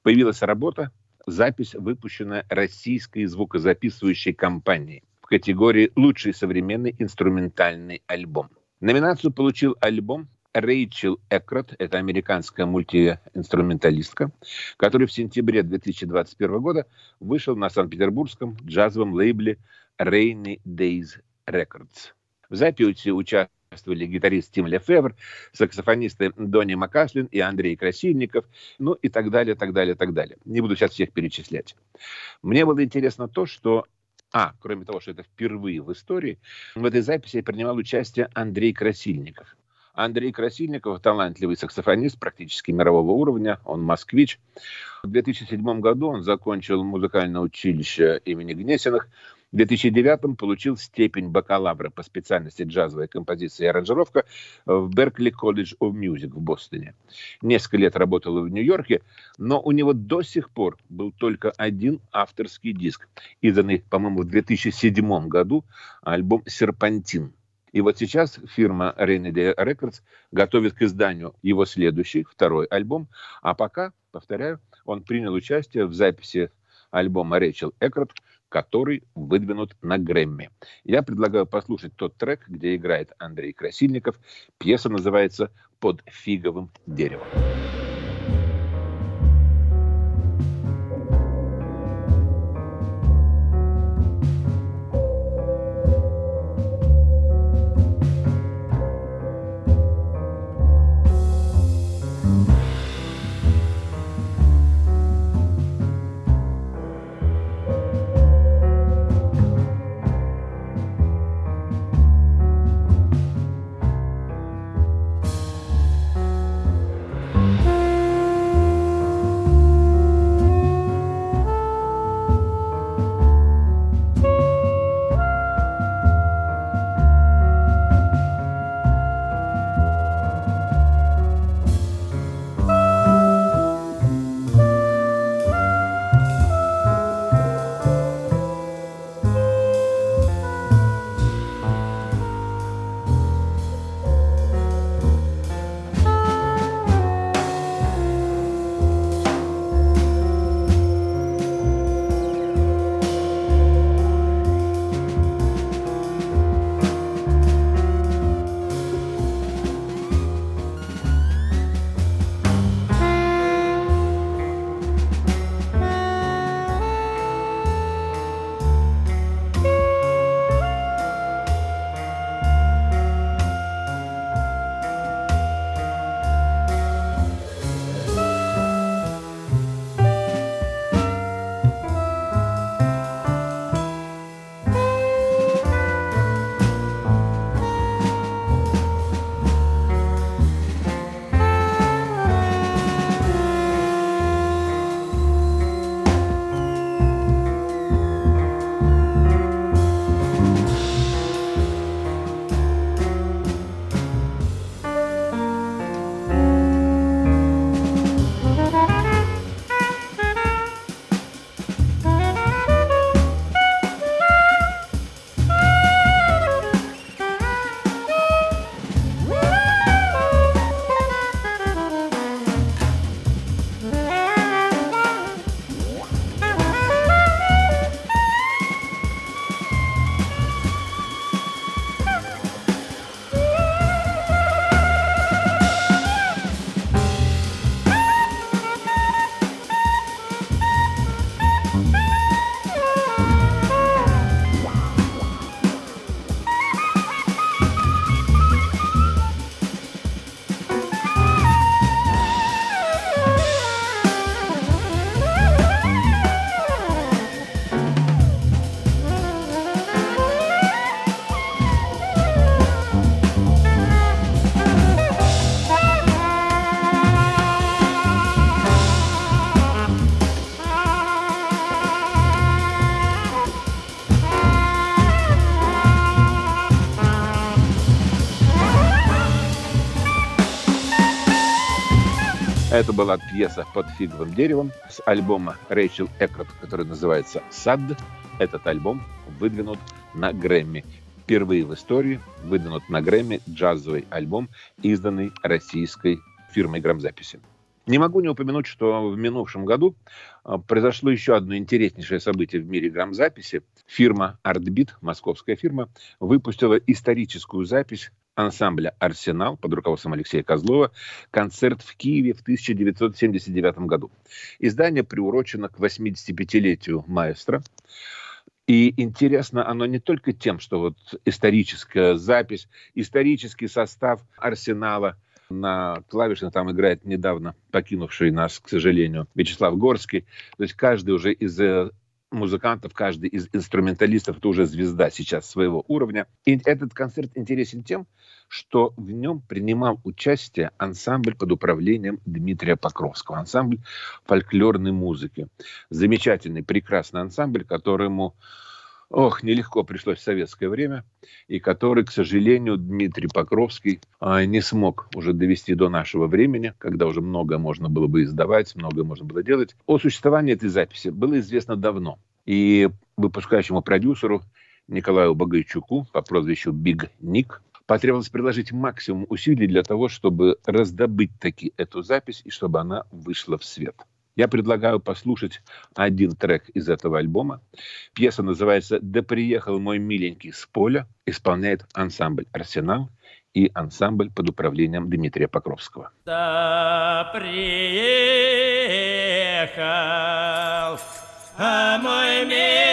появилась работа, запись, выпущенная российской звукозаписывающей компанией в категории «Лучший современный инструментальный альбом». Номинацию получил альбом Рэйчел Экрот, это американская мультиинструменталистка, который в сентябре 2021 года вышел на Санкт-Петербургском джазовом лейбле Rainy Days Records. В записи участвовали гитарист Тим Лефевр, саксофонисты Донни Макаслин и Андрей Красильников, ну и так далее, так далее, так далее. Не буду сейчас всех перечислять. Мне было интересно то, что а, кроме того, что это впервые в истории, в этой записи принимал участие Андрей Красильников. Андрей Красильников, талантливый саксофонист практически мирового уровня, он москвич. В 2007 году он закончил музыкальное училище имени Гнесиных, в 2009 получил степень бакалавра по специальности джазовая композиция и аранжировка в Беркли колледж of Music в Бостоне. Несколько лет работал в Нью-Йорке, но у него до сих пор был только один авторский диск, изданный, по-моему, в 2007 году, альбом «Серпантин». И вот сейчас фирма Renedy Records готовит к изданию его следующий, второй альбом. А пока, повторяю, он принял участие в записи альбома Рэйчел Экрот, который выдвинут на Грэмми. Я предлагаю послушать тот трек, где играет Андрей Красильников. Пьеса называется «Под фиговым деревом». Это была пьеса «Под фиговым деревом» с альбома Рэйчел Экрот, который называется «Сад». Этот альбом выдвинут на Грэмми. Впервые в истории выдвинут на Грэмми джазовый альбом, изданный российской фирмой грамзаписи. Не могу не упомянуть, что в минувшем году а, произошло еще одно интереснейшее событие в мире грамзаписи. Фирма Artbeat, московская фирма, выпустила историческую запись ансамбля «Арсенал» под руководством Алексея Козлова концерт в Киеве в 1979 году. Издание приурочено к 85-летию маэстро. И интересно оно не только тем, что вот историческая запись, исторический состав «Арсенала» на клавишных там играет недавно покинувший нас, к сожалению, Вячеслав Горский. То есть каждый уже из э, музыкантов, каждый из инструменталистов это уже звезда сейчас своего уровня. И этот концерт интересен тем, что в нем принимал участие ансамбль под управлением Дмитрия Покровского, ансамбль фольклорной музыки. Замечательный, прекрасный ансамбль, которому ох, нелегко пришлось в советское время, и который, к сожалению, Дмитрий Покровский а, не смог уже довести до нашего времени, когда уже многое можно было бы издавать, многое можно было делать. О существовании этой записи было известно давно. И выпускающему продюсеру Николаю Богайчуку по прозвищу Биг Ник потребовалось приложить максимум усилий для того, чтобы раздобыть таки эту запись и чтобы она вышла в свет. Я предлагаю послушать один трек из этого альбома. Пьеса называется «Да приехал мой миленький с поля». Исполняет ансамбль «Арсенал» и ансамбль под управлением Дмитрия Покровского. Да приехал а мой миленький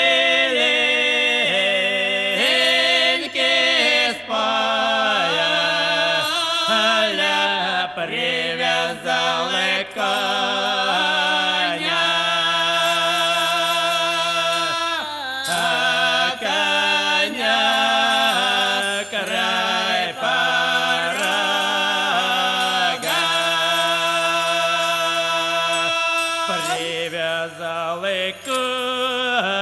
Hallelujah.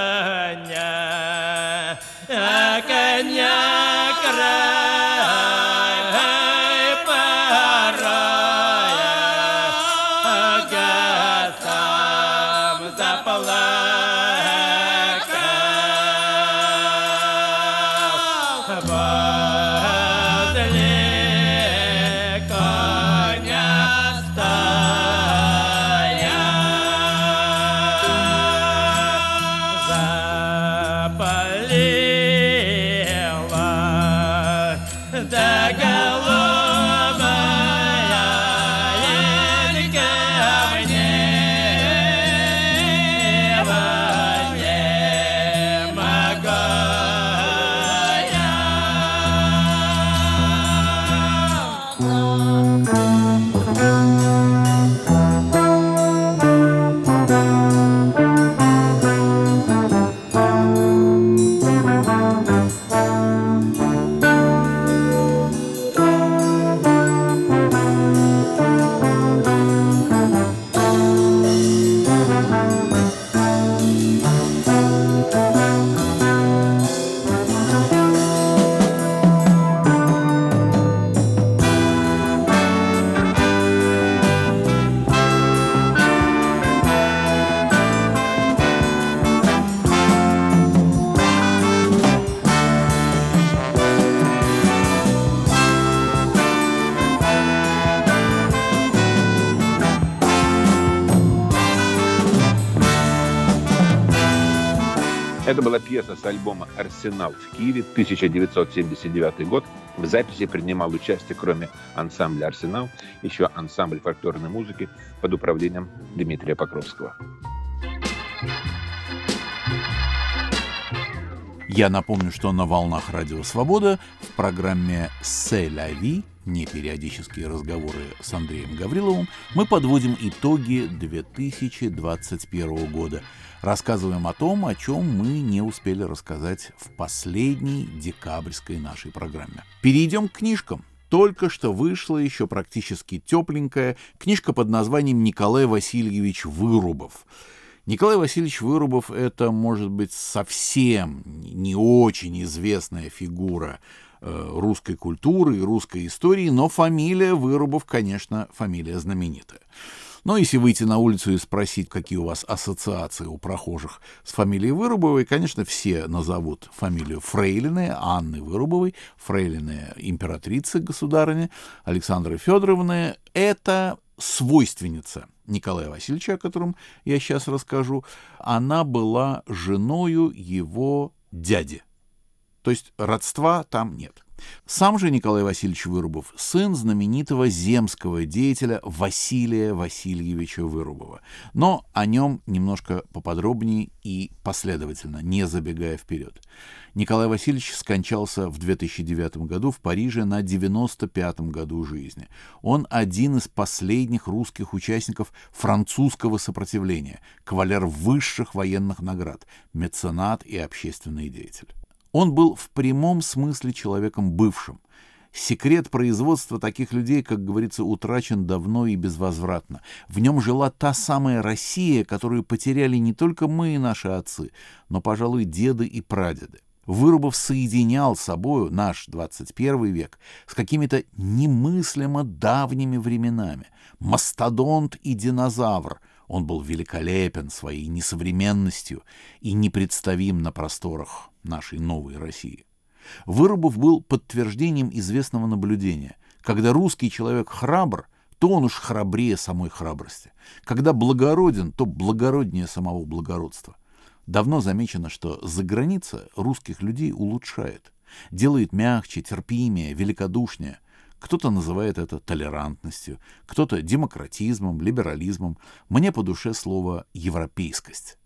Это была пьеса с альбома «Арсенал» в Киеве, 1979 год. В записи принимал участие, кроме ансамбля «Арсенал», еще ансамбль фольклорной музыки под управлением Дмитрия Покровского. Я напомню, что на волнах Радио Свобода в программе «Се ля ви» непериодические разговоры с Андреем Гавриловым, мы подводим итоги 2021 года – рассказываем о том, о чем мы не успели рассказать в последней декабрьской нашей программе. Перейдем к книжкам. Только что вышла еще практически тепленькая книжка под названием «Николай Васильевич Вырубов». Николай Васильевич Вырубов — это, может быть, совсем не очень известная фигура э, русской культуры и русской истории, но фамилия Вырубов, конечно, фамилия знаменитая. Но если выйти на улицу и спросить, какие у вас ассоциации у прохожих с фамилией Вырубовой, конечно, все назовут фамилию Фрейлины, Анны Вырубовой, Фрейлины императрицы государыни, Александры Федоровны. Это свойственница Николая Васильевича, о котором я сейчас расскажу. Она была женою его дяди. То есть родства там нет. Сам же Николай Васильевич Вырубов – сын знаменитого земского деятеля Василия Васильевича Вырубова. Но о нем немножко поподробнее и последовательно, не забегая вперед. Николай Васильевич скончался в 2009 году в Париже на 95-м году жизни. Он один из последних русских участников французского сопротивления, кавалер высших военных наград, меценат и общественный деятель. Он был в прямом смысле человеком бывшим. Секрет производства таких людей, как говорится, утрачен давно и безвозвратно. В нем жила та самая Россия, которую потеряли не только мы и наши отцы, но, пожалуй, деды и прадеды. Вырубов соединял собою наш 21 век с какими-то немыслимо давними временами. Мастодонт и динозавр. Он был великолепен своей несовременностью и непредставим на просторах нашей новой России. Вырубов был подтверждением известного наблюдения. Когда русский человек храбр, то он уж храбрее самой храбрости. Когда благороден, то благороднее самого благородства. Давно замечено, что за граница русских людей улучшает, делает мягче, терпимее, великодушнее. Кто-то называет это толерантностью, кто-то демократизмом, либерализмом. Мне по душе слово «европейскость».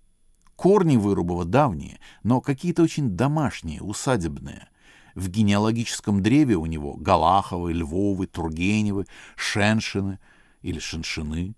Корни Вырубова давние, но какие-то очень домашние, усадебные. В генеалогическом древе у него Галаховы, Львовы, Тургеневы, Шеншины или Шеншины.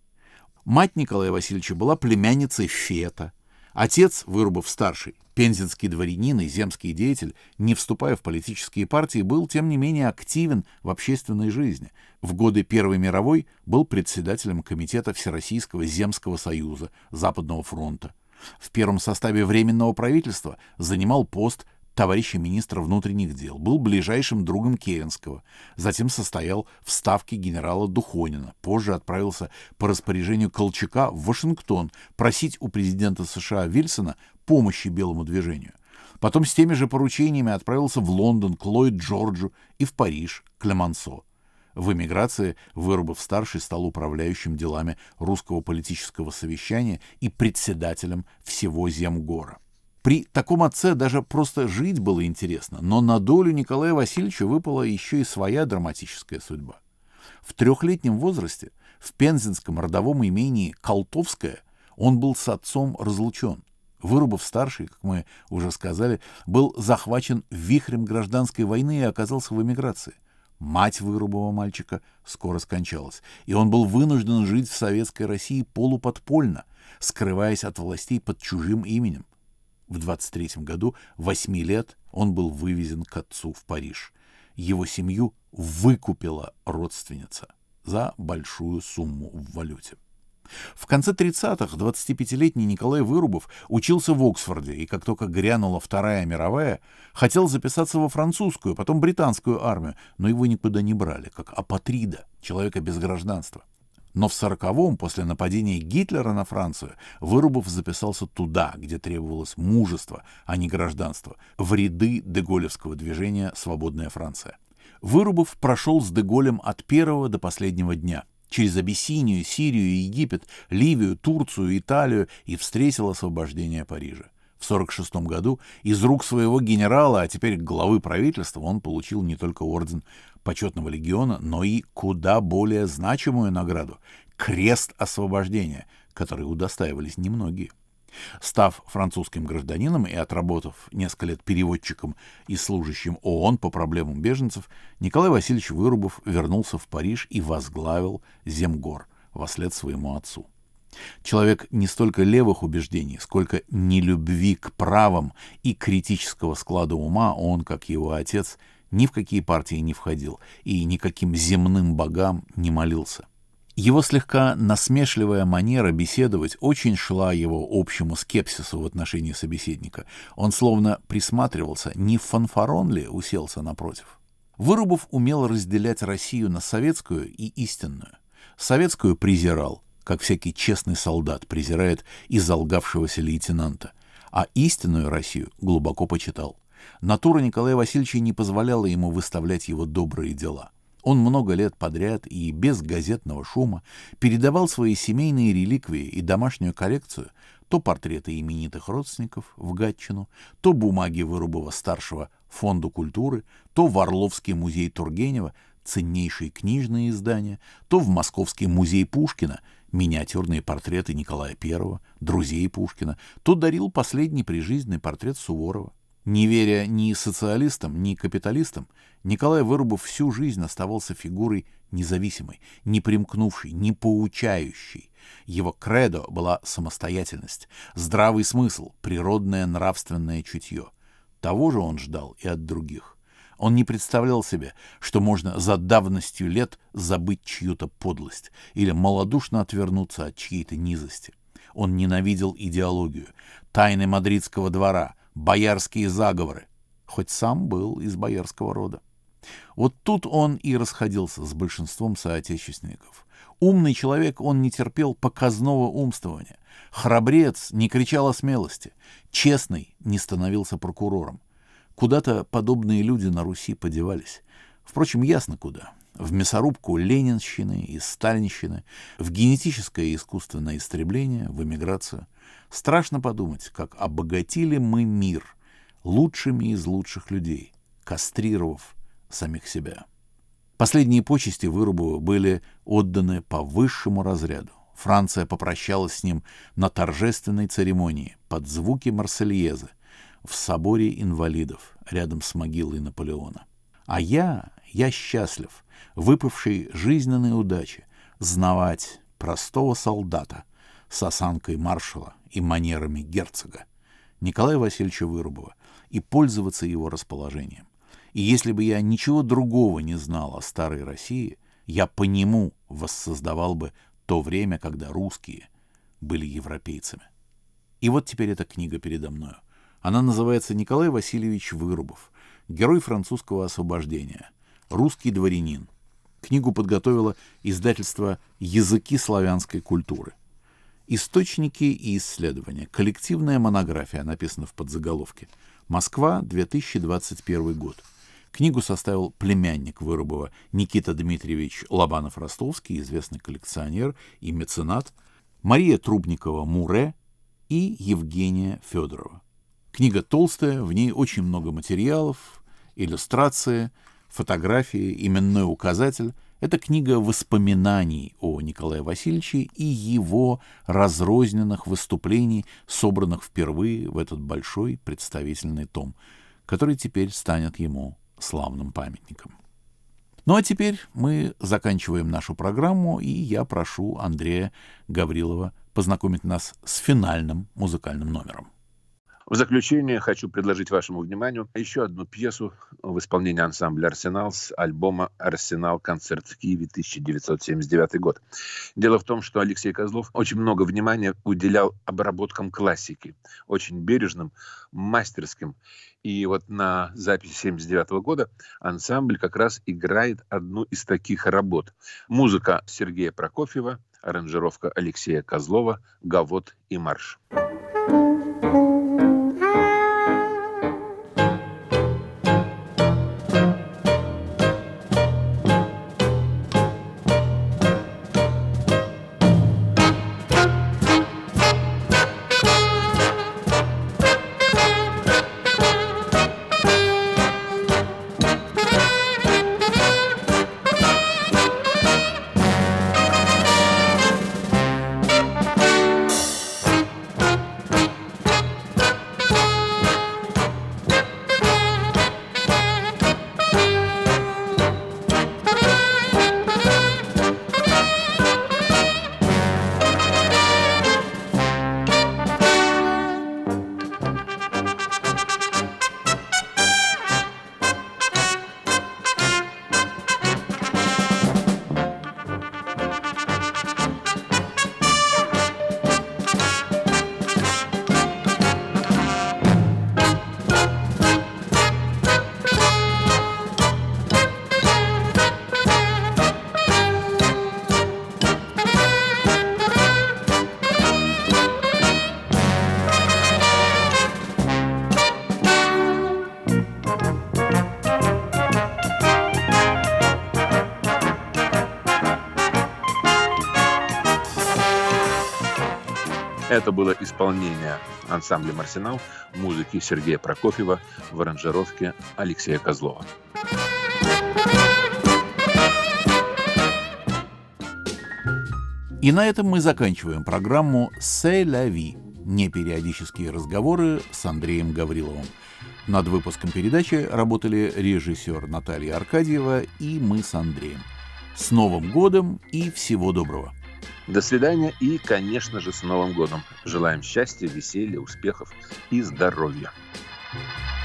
Мать Николая Васильевича была племянницей Фета – Отец, Вырубов-старший, пензенский дворянин и земский деятель, не вступая в политические партии, был, тем не менее, активен в общественной жизни. В годы Первой мировой был председателем Комитета Всероссийского земского союза Западного фронта. В первом составе Временного правительства занимал пост товарища министра внутренних дел, был ближайшим другом Керенского, затем состоял в ставке генерала Духонина, позже отправился по распоряжению Колчака в Вашингтон просить у президента США Вильсона помощи белому движению. Потом с теми же поручениями отправился в Лондон к Ллойд Джорджу и в Париж к Лемансо. В эмиграции Вырубов-старший стал управляющим делами русского политического совещания и председателем всего Земгора. При таком отце даже просто жить было интересно, но на долю Николая Васильевича выпала еще и своя драматическая судьба. В трехлетнем возрасте в пензенском родовом имении Колтовское он был с отцом разлучен. Вырубов-старший, как мы уже сказали, был захвачен вихрем гражданской войны и оказался в эмиграции. Мать Вырубова мальчика скоро скончалась, и он был вынужден жить в советской России полуподпольно, скрываясь от властей под чужим именем. В 23 году, 8 лет, он был вывезен к отцу в Париж. Его семью выкупила родственница за большую сумму в валюте. В конце 30-х 25-летний Николай Вырубов учился в Оксфорде, и как только грянула Вторая мировая, хотел записаться во французскую, потом британскую армию, но его никуда не брали, как апатрида, человека без гражданства. Но в сороковом, после нападения Гитлера на Францию, Вырубов записался туда, где требовалось мужество, а не гражданство, в ряды деголевского движения «Свободная Франция». Вырубов прошел с Деголем от первого до последнего дня, через Абиссинию, Сирию, Египет, Ливию, Турцию, Италию и встретил освобождение Парижа. В 1946 году из рук своего генерала, а теперь главы правительства, он получил не только орден почетного легиона, но и куда более значимую награду — крест освобождения, который удостаивались немногие. Став французским гражданином и отработав несколько лет переводчиком и служащим ООН по проблемам беженцев, Николай Васильевич Вырубов вернулся в Париж и возглавил Земгор вслед своему отцу. Человек не столько левых убеждений, сколько нелюбви к правам и критического склада ума, он, как его отец, ни в какие партии не входил и никаким земным богам не молился. Его слегка насмешливая манера беседовать очень шла его общему скепсису в отношении собеседника. Он словно присматривался, не фанфарон ли уселся напротив. Вырубов умел разделять Россию на советскую и истинную. Советскую презирал, как всякий честный солдат презирает изолгавшегося лейтенанта, а истинную Россию глубоко почитал. Натура Николая Васильевича не позволяла ему выставлять его добрые дела. Он много лет подряд и без газетного шума передавал свои семейные реликвии и домашнюю коллекцию то портреты именитых родственников в Гатчину, то бумаги Вырубова-старшего Фонду культуры, то в Орловский музей Тургенева ценнейшие книжные издания, то в Московский музей Пушкина миниатюрные портреты Николая I, друзей Пушкина, то дарил последний прижизненный портрет Суворова. Не веря ни социалистам, ни капиталистам, Николай Вырубов всю жизнь оставался фигурой независимой, не примкнувшей, не поучающей. Его кредо была самостоятельность, здравый смысл, природное нравственное чутье. Того же он ждал и от других. Он не представлял себе, что можно за давностью лет забыть чью-то подлость или малодушно отвернуться от чьей-то низости. Он ненавидел идеологию, тайны мадридского двора, боярские заговоры, хоть сам был из боярского рода. Вот тут он и расходился с большинством соотечественников. Умный человек, он не терпел показного умствования. Храбрец не кричал о смелости. Честный не становился прокурором. Куда-то подобные люди на Руси подевались. Впрочем, ясно куда. В мясорубку ленинщины и сталинщины, в генетическое и искусственное истребление, в эмиграцию — Страшно подумать, как обогатили мы мир лучшими из лучших людей, кастрировав самих себя. Последние почести Вырубова были отданы по высшему разряду. Франция попрощалась с ним на торжественной церемонии под звуки Марсельезы в соборе инвалидов рядом с могилой Наполеона. А я, я счастлив, выпавший жизненной удачи, знавать простого солдата с осанкой маршала, и манерами герцога, Николая Васильевича Вырубова, и пользоваться его расположением. И если бы я ничего другого не знал о старой России, я по нему воссоздавал бы то время, когда русские были европейцами. И вот теперь эта книга передо мною. Она называется «Николай Васильевич Вырубов. Герой французского освобождения. Русский дворянин». Книгу подготовило издательство «Языки славянской культуры». Источники и исследования. Коллективная монография, написана в подзаголовке. Москва, 2021 год. Книгу составил племянник Вырубова Никита Дмитриевич Лобанов-Ростовский, известный коллекционер и меценат, Мария Трубникова-Муре и Евгения Федорова. Книга толстая, в ней очень много материалов, иллюстрации, фотографии, именной указатель — это книга воспоминаний о Николае Васильевиче и его разрозненных выступлений, собранных впервые в этот большой представительный том, который теперь станет ему славным памятником. Ну а теперь мы заканчиваем нашу программу, и я прошу Андрея Гаврилова познакомить нас с финальным музыкальным номером. В заключение хочу предложить вашему вниманию еще одну пьесу в исполнении ансамбля «Арсенал» с альбома «Арсенал. Концерт в Киеве. 1979 год». Дело в том, что Алексей Козлов очень много внимания уделял обработкам классики, очень бережным, мастерским. И вот на записи 79 года ансамбль как раз играет одну из таких работ. Музыка Сергея Прокофьева, аранжировка Алексея Козлова, «Гавот и марш». Было исполнение ансамбля «Марсенал» музыки Сергея Прокофьева в аранжировке Алексея Козлова. И на этом мы заканчиваем программу «C'est la vie» – непериодические разговоры с Андреем Гавриловым. Над выпуском передачи работали режиссер Наталья Аркадьева и мы с Андреем. С Новым годом и всего доброго! До свидания и, конечно же, с Новым годом. Желаем счастья, веселья, успехов и здоровья. thank you